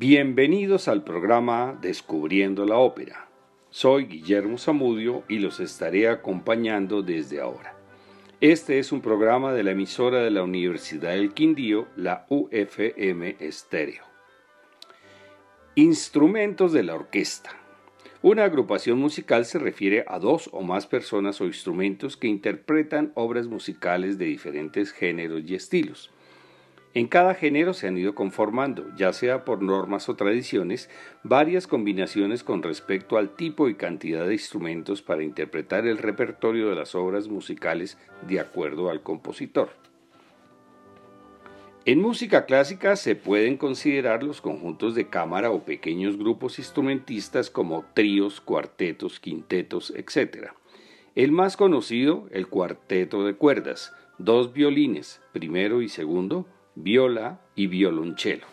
Bienvenidos al programa Descubriendo la Ópera. Soy Guillermo Zamudio y los estaré acompañando desde ahora. Este es un programa de la emisora de la Universidad del Quindío, la UFM Estéreo. Instrumentos de la orquesta. Una agrupación musical se refiere a dos o más personas o instrumentos que interpretan obras musicales de diferentes géneros y estilos. En cada género se han ido conformando, ya sea por normas o tradiciones, varias combinaciones con respecto al tipo y cantidad de instrumentos para interpretar el repertorio de las obras musicales de acuerdo al compositor. En música clásica se pueden considerar los conjuntos de cámara o pequeños grupos instrumentistas como tríos, cuartetos, quintetos, etc. El más conocido, el cuarteto de cuerdas, dos violines, primero y segundo, viola y violonchelo.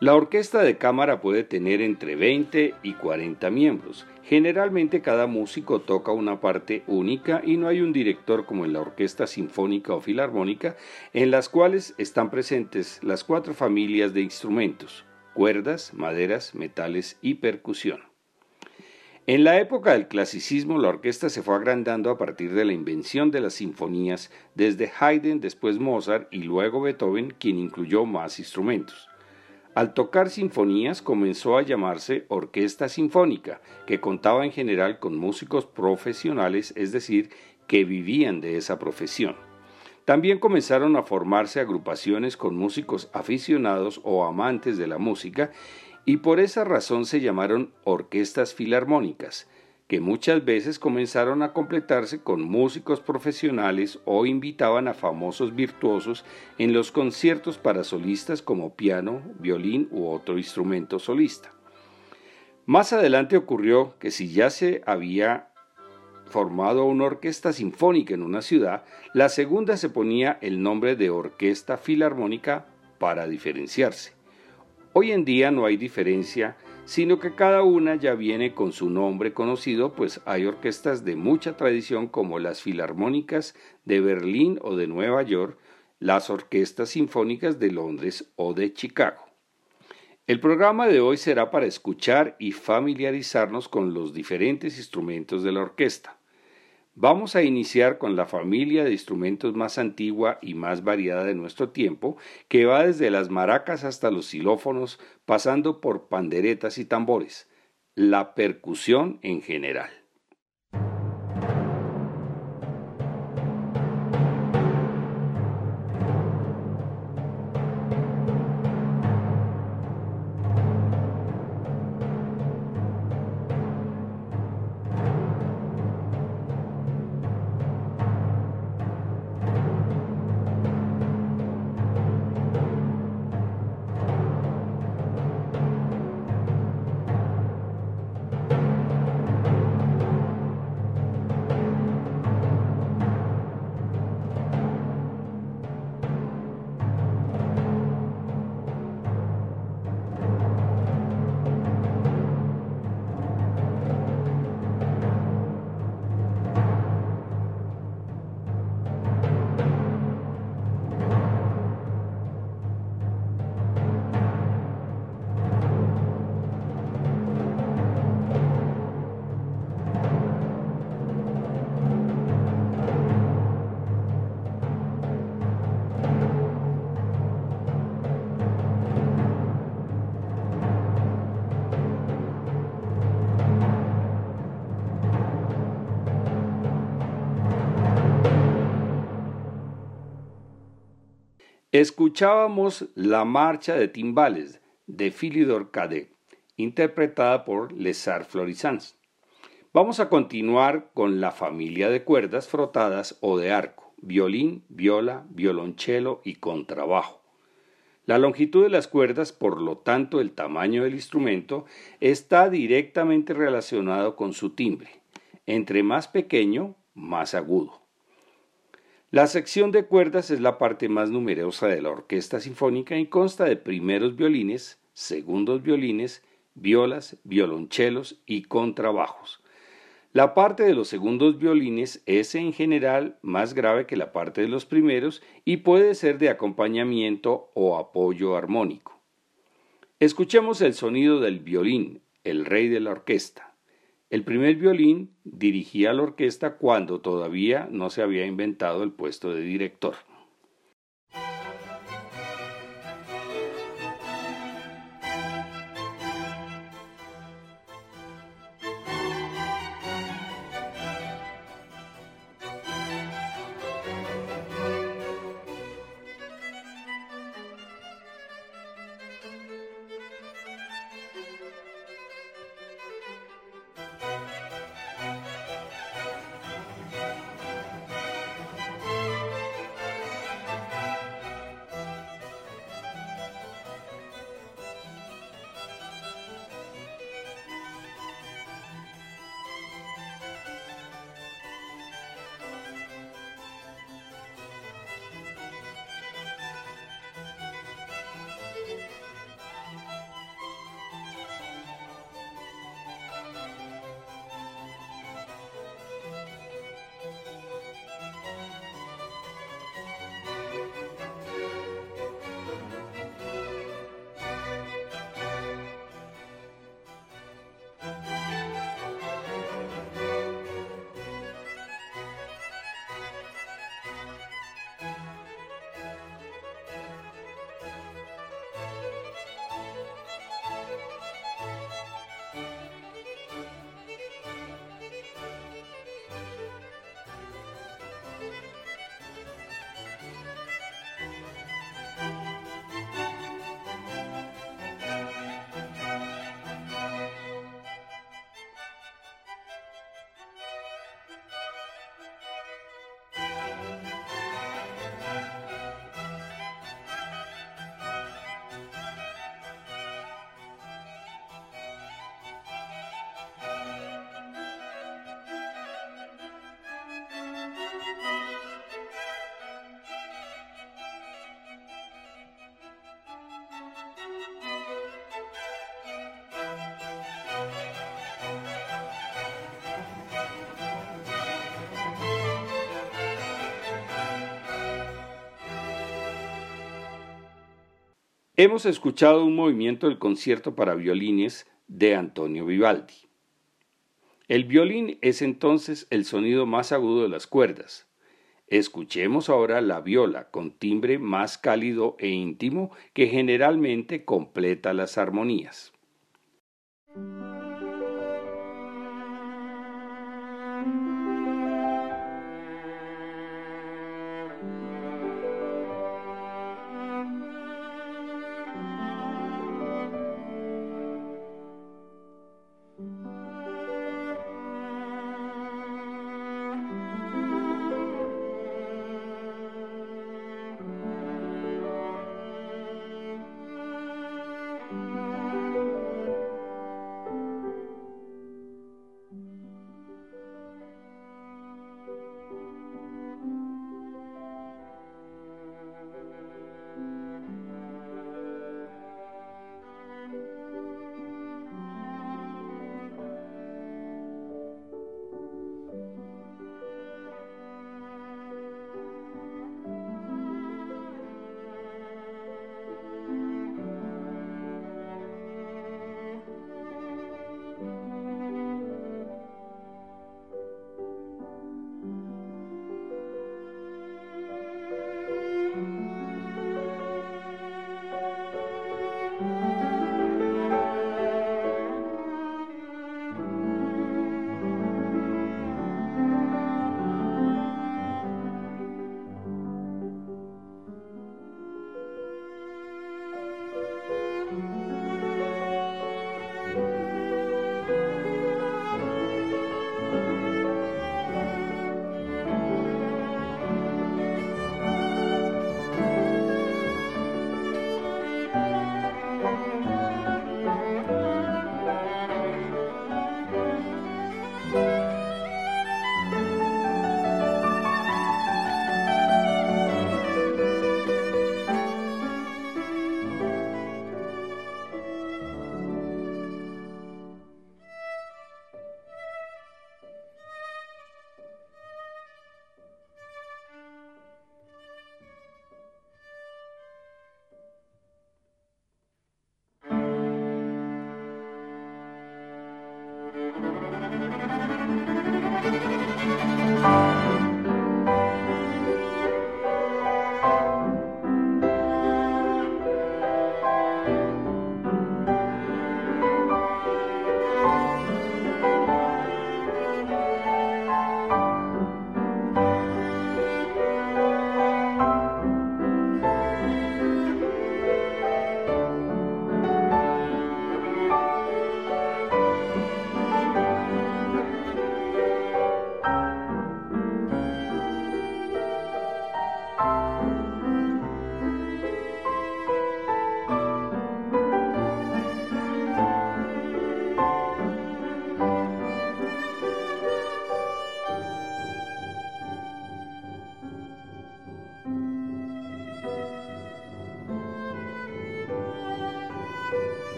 La orquesta de cámara puede tener entre 20 y 40 miembros. Generalmente cada músico toca una parte única y no hay un director como en la orquesta sinfónica o filarmónica, en las cuales están presentes las cuatro familias de instrumentos, cuerdas, maderas, metales y percusión. En la época del clasicismo, la orquesta se fue agrandando a partir de la invención de las sinfonías, desde Haydn, después Mozart y luego Beethoven, quien incluyó más instrumentos. Al tocar sinfonías comenzó a llamarse orquesta sinfónica, que contaba en general con músicos profesionales, es decir, que vivían de esa profesión. También comenzaron a formarse agrupaciones con músicos aficionados o amantes de la música y por esa razón se llamaron orquestas filarmónicas, que muchas veces comenzaron a completarse con músicos profesionales o invitaban a famosos virtuosos en los conciertos para solistas como piano, violín u otro instrumento solista. Más adelante ocurrió que si ya se había formado una orquesta sinfónica en una ciudad, la segunda se ponía el nombre de orquesta filarmónica para diferenciarse. Hoy en día no hay diferencia, sino que cada una ya viene con su nombre conocido, pues hay orquestas de mucha tradición como las filarmónicas de Berlín o de Nueva York, las orquestas sinfónicas de Londres o de Chicago. El programa de hoy será para escuchar y familiarizarnos con los diferentes instrumentos de la orquesta. Vamos a iniciar con la familia de instrumentos más antigua y más variada de nuestro tiempo, que va desde las maracas hasta los xilófonos, pasando por panderetas y tambores, la percusión en general. Escuchábamos la marcha de timbales de Philidor Cadet, interpretada por Lesar Florisans. Vamos a continuar con la familia de cuerdas frotadas o de arco, violín, viola, violonchelo y contrabajo. La longitud de las cuerdas, por lo tanto el tamaño del instrumento, está directamente relacionado con su timbre. Entre más pequeño, más agudo. La sección de cuerdas es la parte más numerosa de la orquesta sinfónica y consta de primeros violines, segundos violines, violas, violonchelos y contrabajos. La parte de los segundos violines es en general más grave que la parte de los primeros y puede ser de acompañamiento o apoyo armónico. Escuchemos el sonido del violín, el rey de la orquesta. El primer violín dirigía la orquesta cuando todavía no se había inventado el puesto de director. Hemos escuchado un movimiento del concierto para violines de Antonio Vivaldi. El violín es entonces el sonido más agudo de las cuerdas. Escuchemos ahora la viola con timbre más cálido e íntimo que generalmente completa las armonías.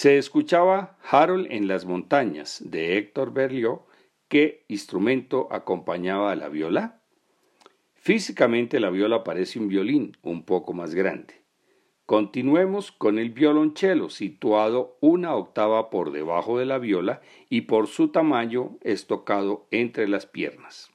Se escuchaba Harold en las montañas de Héctor Berlioz, ¿qué instrumento acompañaba a la viola? Físicamente la viola parece un violín un poco más grande. Continuemos con el violonchelo, situado una octava por debajo de la viola y por su tamaño es tocado entre las piernas.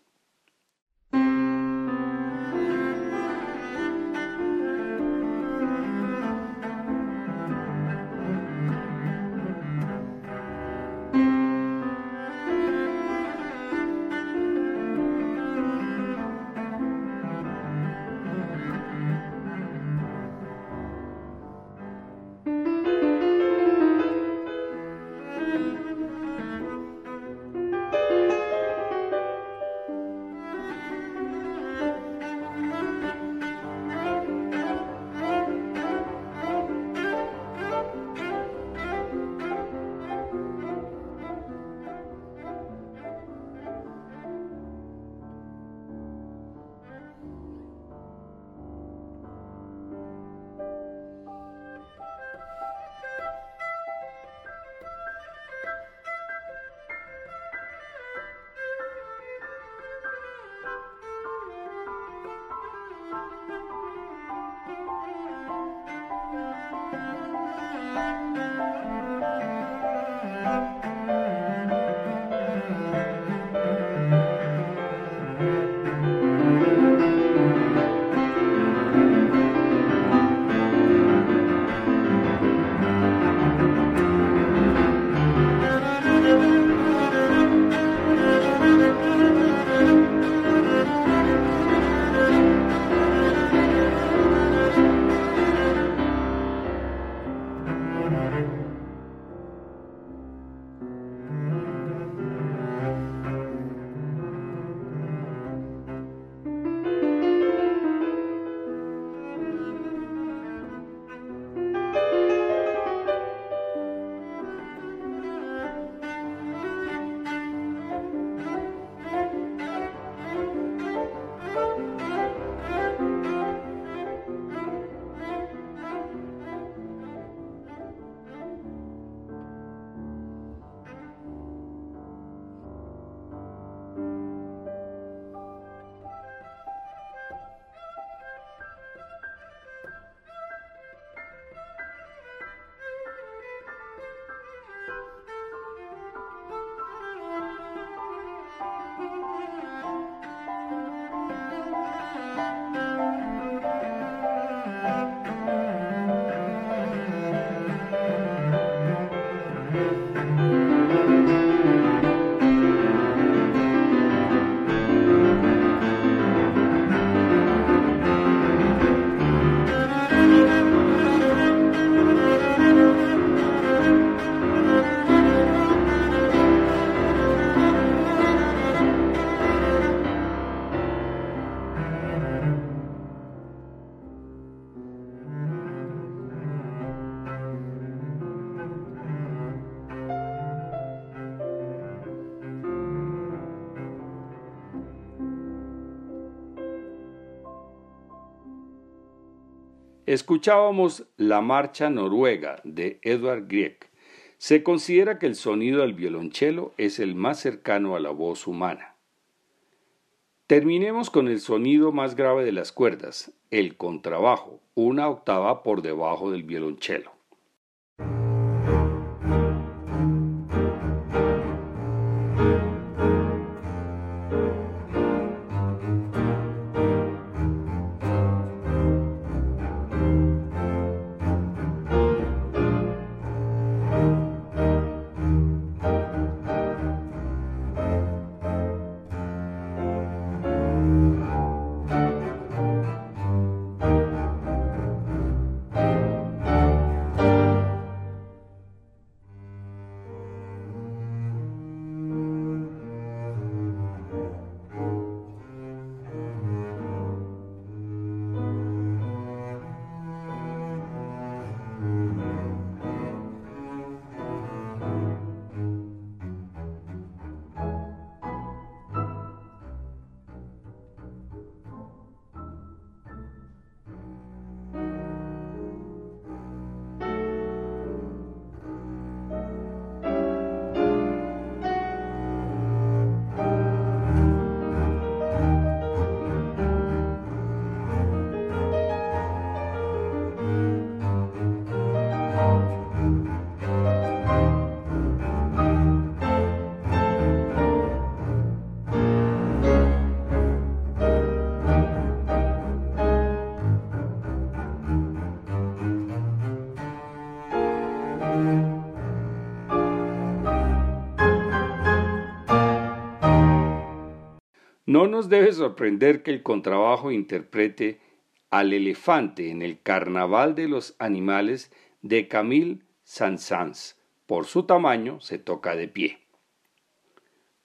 Escuchábamos la marcha noruega de Edvard Grieg. Se considera que el sonido del violonchelo es el más cercano a la voz humana. Terminemos con el sonido más grave de las cuerdas, el contrabajo, una octava por debajo del violonchelo. No nos debe sorprender que el contrabajo interprete al elefante en el Carnaval de los Animales de Camille Saint-Saëns. Por su tamaño se toca de pie.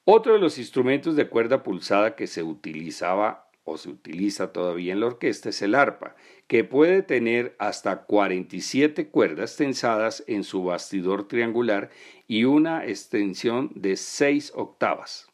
Otro de los instrumentos de cuerda pulsada que se utilizaba o se utiliza todavía en la orquesta es el arpa, que puede tener hasta 47 cuerdas tensadas en su bastidor triangular y una extensión de 6 octavas.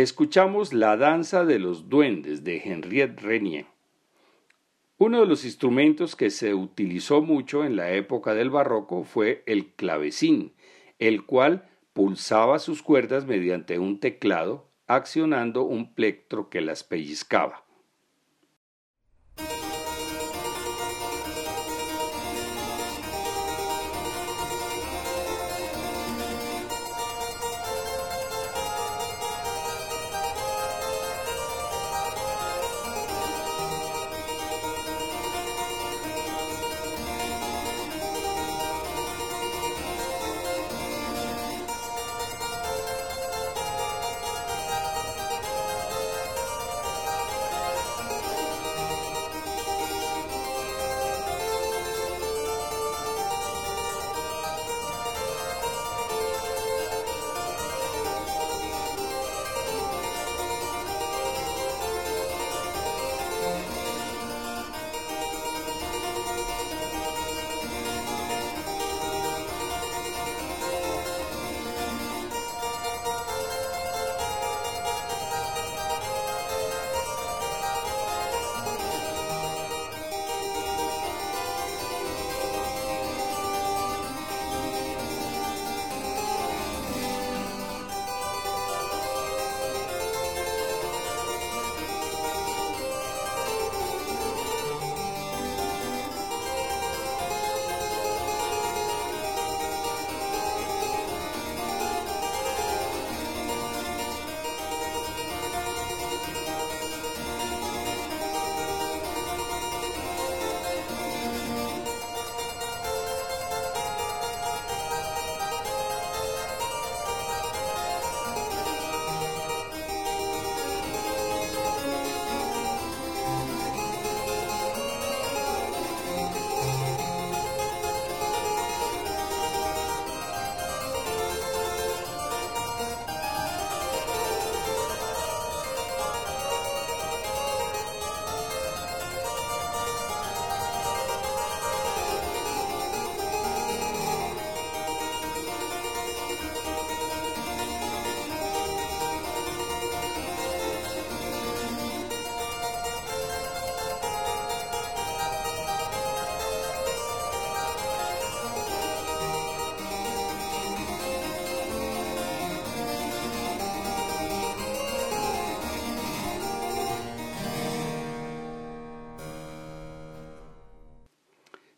Escuchamos La danza de los duendes de Henriette Renier. Uno de los instrumentos que se utilizó mucho en la época del barroco fue el clavecín, el cual pulsaba sus cuerdas mediante un teclado accionando un plectro que las pellizcaba.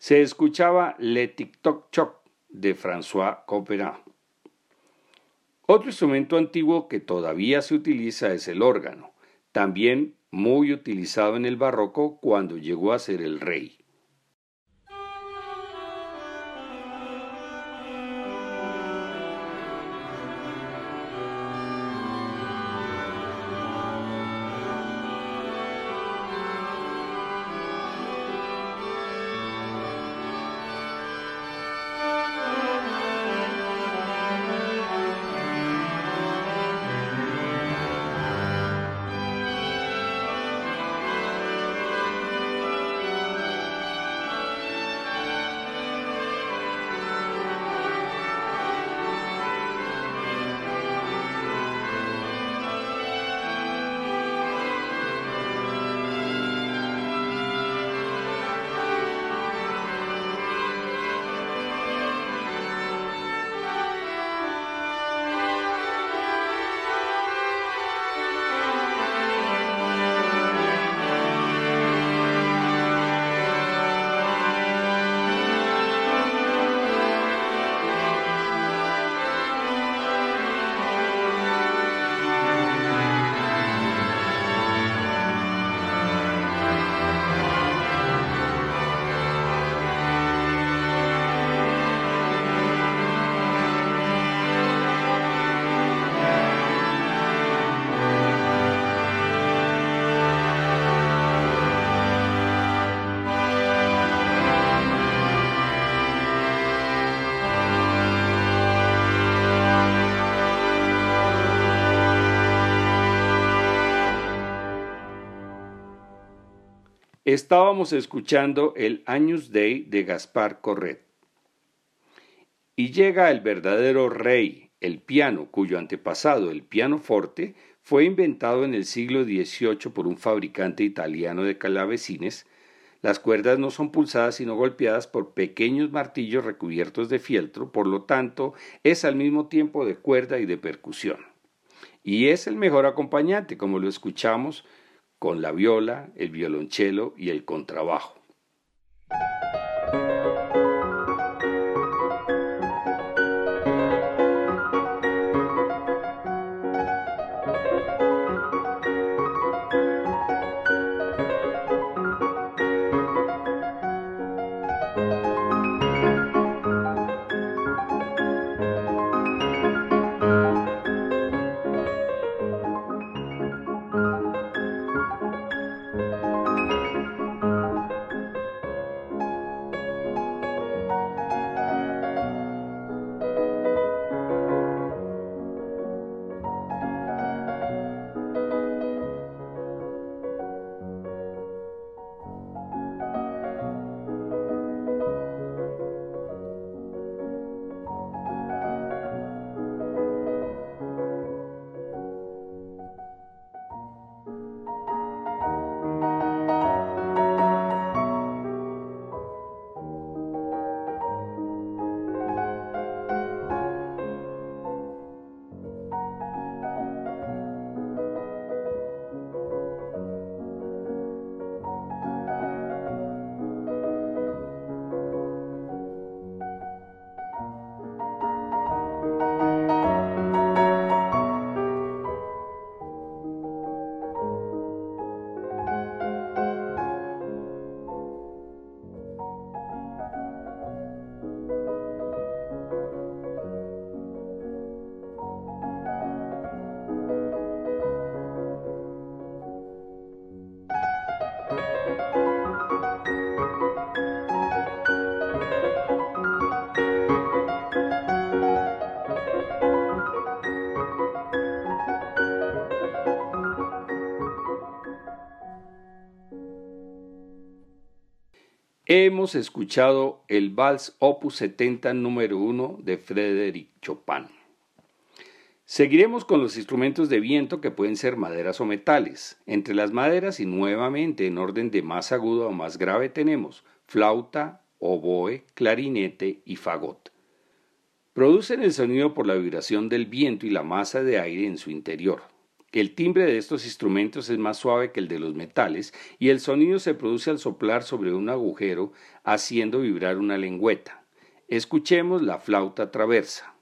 Se escuchaba Le Tic-Toc Choc de François Couperin. Otro instrumento antiguo que todavía se utiliza es el órgano, también muy utilizado en el barroco cuando llegó a ser el rey. Estábamos escuchando el Años Day de Gaspar Corret. Y llega el verdadero rey, el piano, cuyo antepasado, el pianoforte, fue inventado en el siglo XVIII por un fabricante italiano de calavecines. Las cuerdas no son pulsadas sino golpeadas por pequeños martillos recubiertos de fieltro, por lo tanto es al mismo tiempo de cuerda y de percusión. Y es el mejor acompañante, como lo escuchamos con la viola, el violonchelo y el contrabajo. Hemos escuchado el Vals Opus 70 número 1 de Frédéric Chopin. Seguiremos con los instrumentos de viento que pueden ser maderas o metales. Entre las maderas y nuevamente en orden de más agudo o más grave tenemos flauta, oboe, clarinete y fagot. Producen el sonido por la vibración del viento y la masa de aire en su interior. El timbre de estos instrumentos es más suave que el de los metales y el sonido se produce al soplar sobre un agujero haciendo vibrar una lengüeta. Escuchemos la flauta traversa.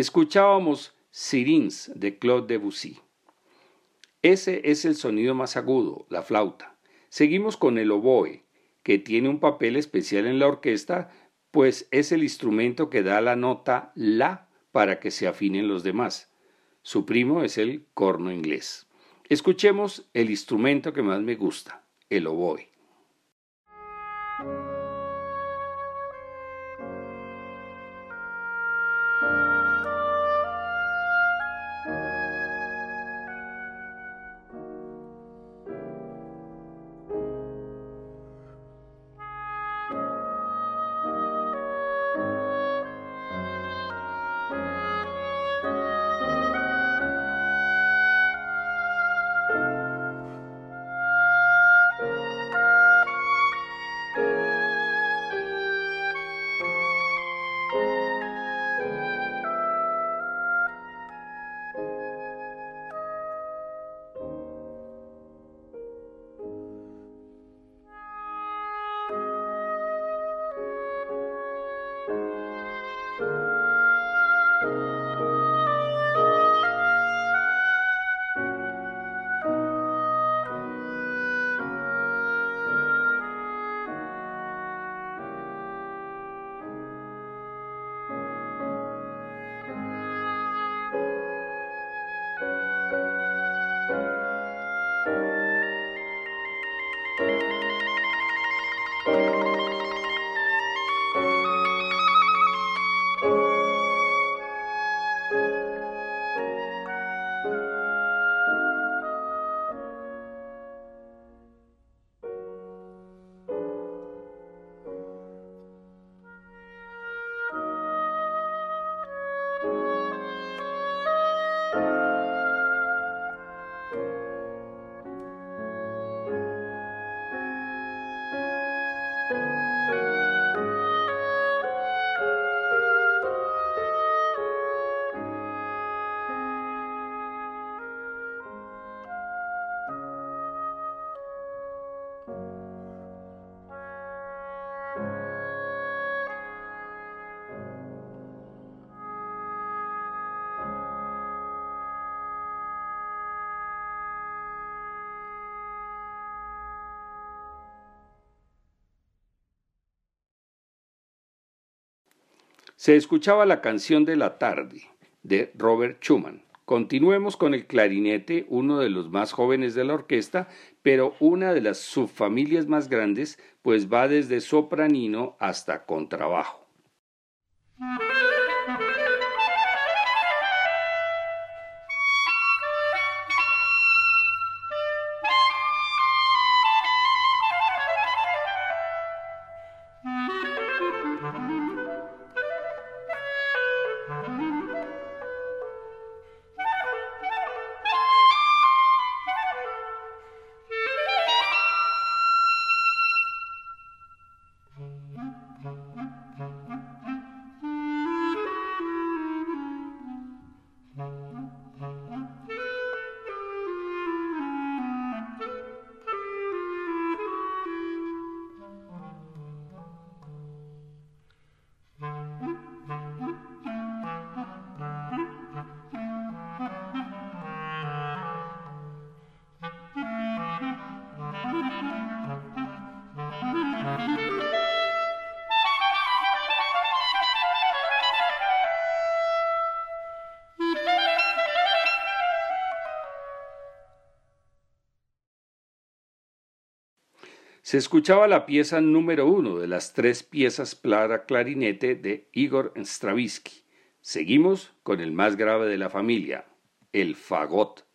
Escuchábamos Sirins de Claude Debussy. Ese es el sonido más agudo, la flauta. Seguimos con el oboe, que tiene un papel especial en la orquesta, pues es el instrumento que da la nota la para que se afinen los demás. Su primo es el corno inglés. Escuchemos el instrumento que más me gusta, el oboe. Se escuchaba la canción de la tarde de Robert Schumann. Continuemos con el clarinete, uno de los más jóvenes de la orquesta, pero una de las subfamilias más grandes, pues va desde sopranino hasta contrabajo. Se escuchaba la pieza número uno de las tres piezas para clarinete de Igor Stravinsky. Seguimos con el más grave de la familia, el fagot.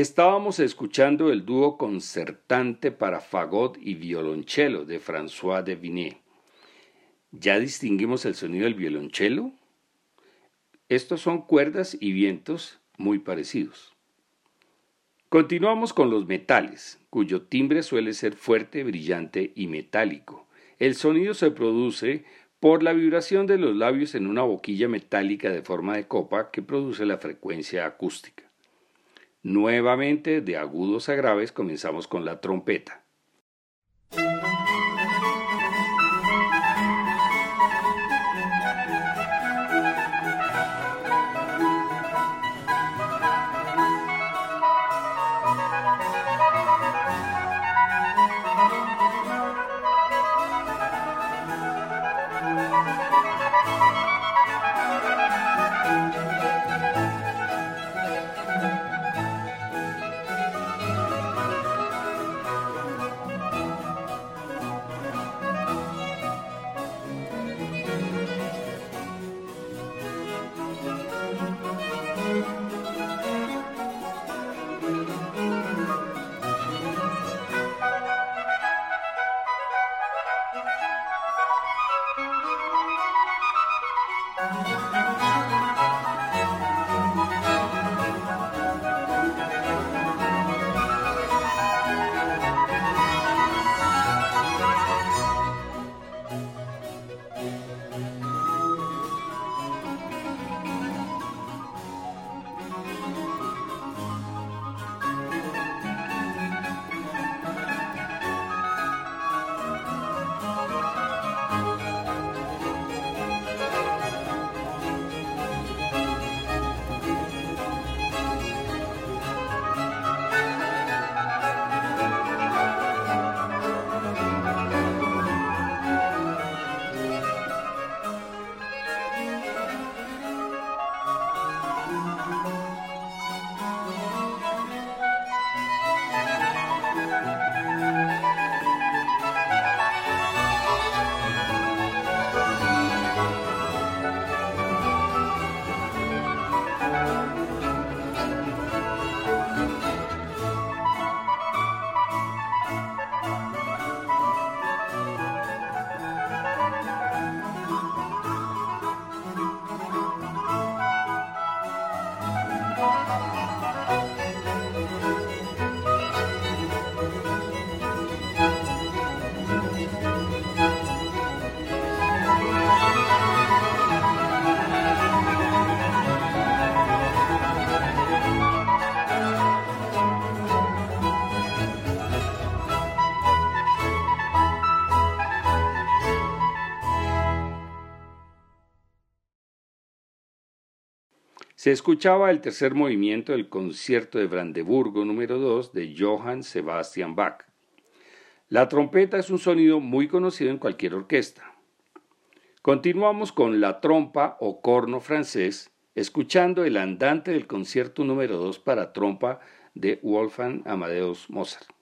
Estábamos escuchando el dúo concertante para fagot y violonchelo de François de Vinet. ¿Ya distinguimos el sonido del violonchelo? Estos son cuerdas y vientos muy parecidos. Continuamos con los metales, cuyo timbre suele ser fuerte, brillante y metálico. El sonido se produce por la vibración de los labios en una boquilla metálica de forma de copa que produce la frecuencia acústica. Nuevamente, de agudos a graves, comenzamos con la trompeta. Se escuchaba el tercer movimiento del concierto de Brandeburgo número 2 de Johann Sebastian Bach. La trompeta es un sonido muy conocido en cualquier orquesta. Continuamos con la trompa o corno francés, escuchando el andante del concierto número 2 para trompa de Wolfgang Amadeus Mozart.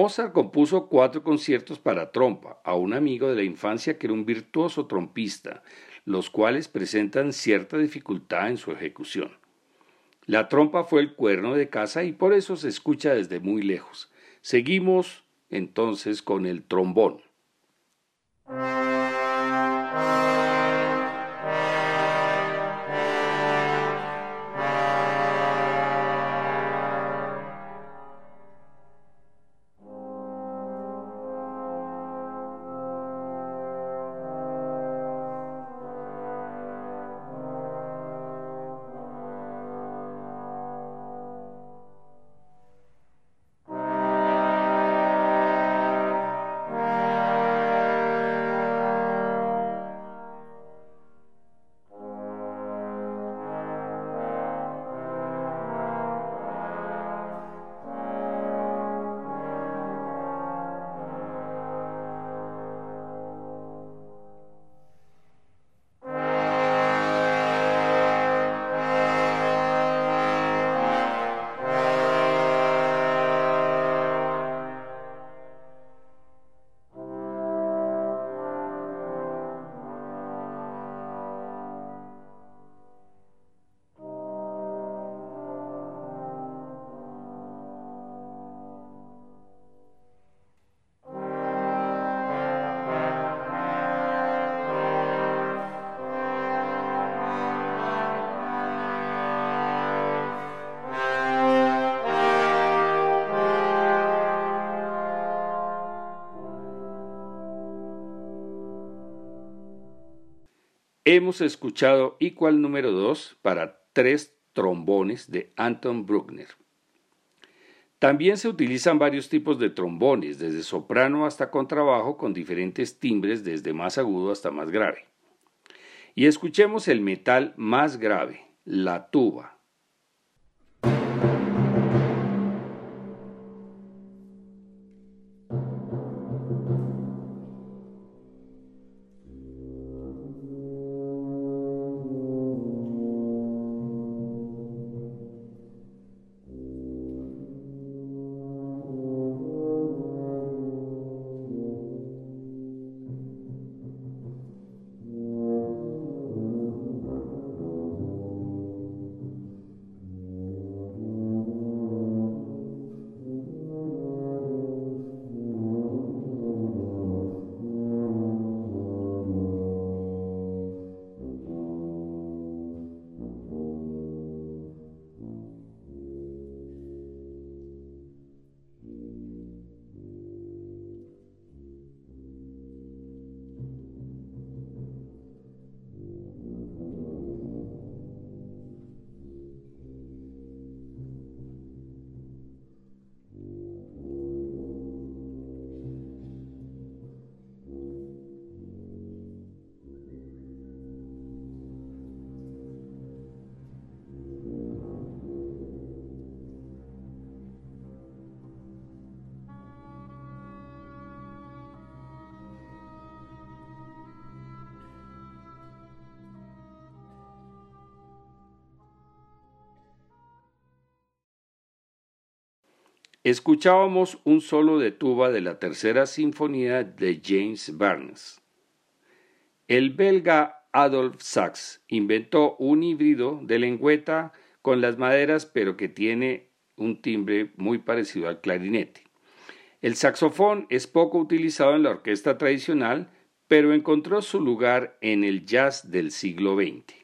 Mozart compuso cuatro conciertos para trompa a un amigo de la infancia que era un virtuoso trompista, los cuales presentan cierta dificultad en su ejecución. La trompa fue el cuerno de casa y por eso se escucha desde muy lejos. Seguimos entonces con el trombón. Hemos escuchado Igual número 2 para tres trombones de Anton Bruckner. También se utilizan varios tipos de trombones, desde soprano hasta contrabajo, con diferentes timbres desde más agudo hasta más grave. Y escuchemos el metal más grave, la tuba. Escuchábamos un solo de tuba de la tercera sinfonía de James Barnes. El belga Adolf Sachs inventó un híbrido de lengüeta con las maderas, pero que tiene un timbre muy parecido al clarinete. El saxofón es poco utilizado en la orquesta tradicional, pero encontró su lugar en el jazz del siglo XX.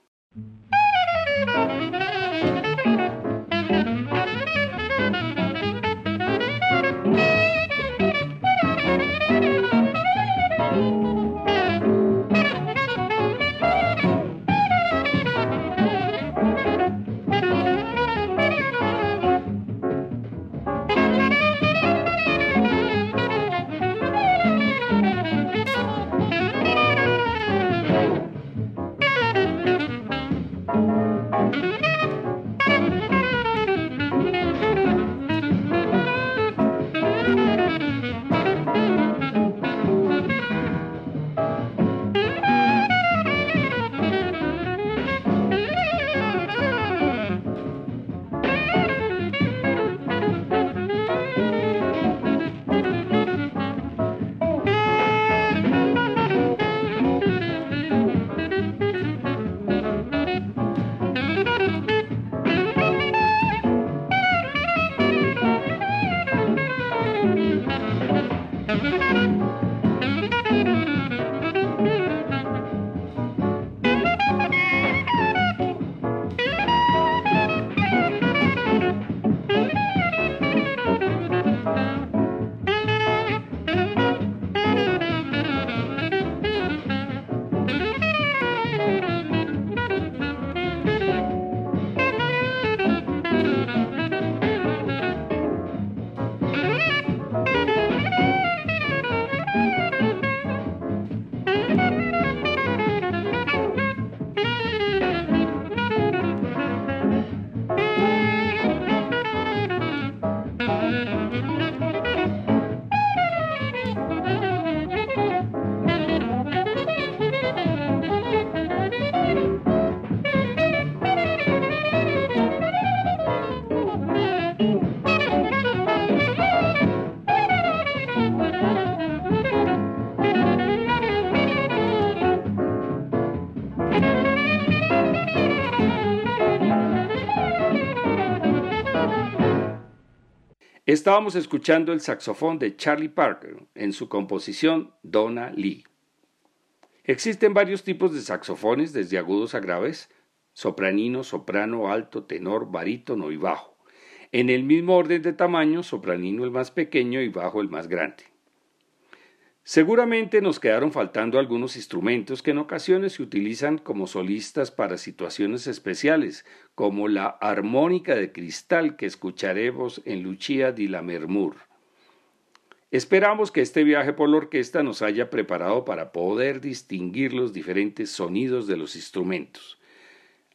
Estábamos escuchando el saxofón de Charlie Parker en su composición Donna Lee. Existen varios tipos de saxofones, desde agudos a graves, sopranino, soprano, alto, tenor, barítono y bajo. En el mismo orden de tamaño, sopranino el más pequeño y bajo el más grande. Seguramente nos quedaron faltando algunos instrumentos que en ocasiones se utilizan como solistas para situaciones especiales, como la armónica de cristal que escucharemos en Lucia di la. Esperamos que este viaje por la orquesta nos haya preparado para poder distinguir los diferentes sonidos de los instrumentos.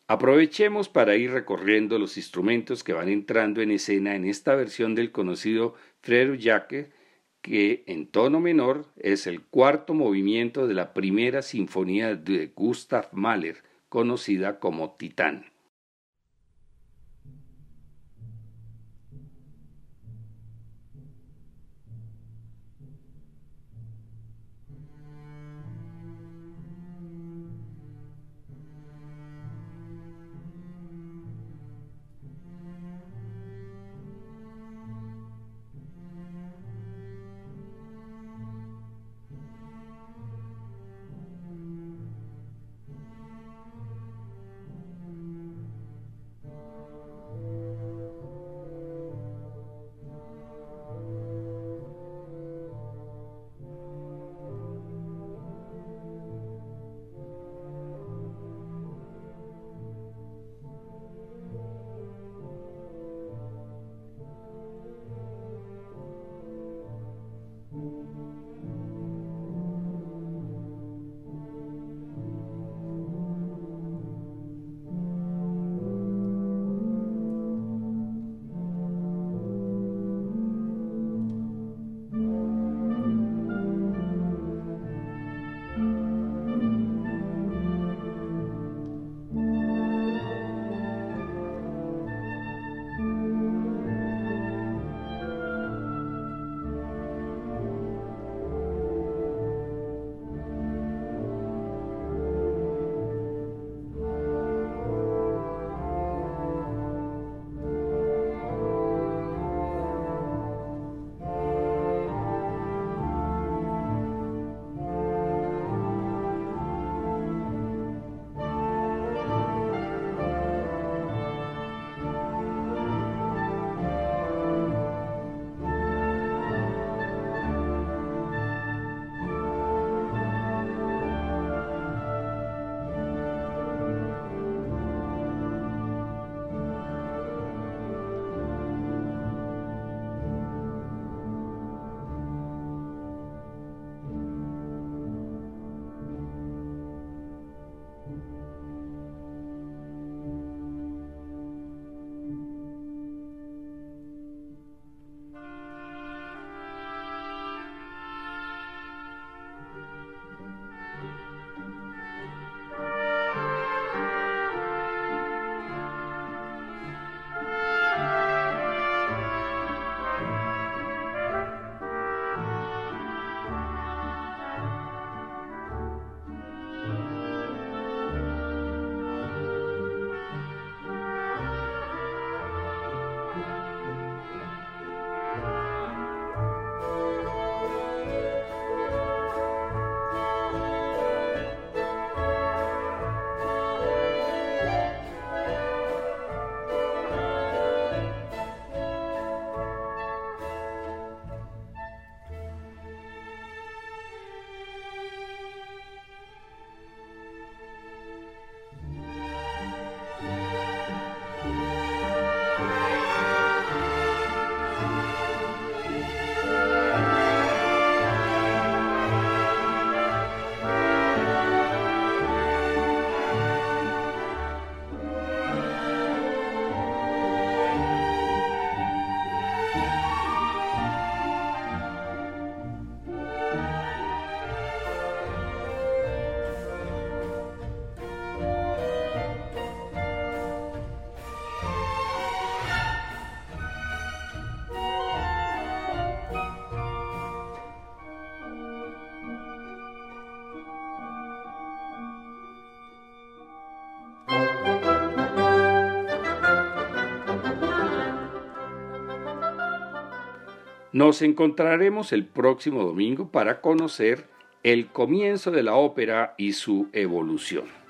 Aprovechemos para ir recorriendo los instrumentos que van entrando en escena en esta versión del conocido Frère Jacques, que en tono menor es el cuarto movimiento de la primera sinfonía de Gustav Mahler, conocida como Titán. Nos encontraremos el próximo domingo para conocer el comienzo de la ópera y su evolución.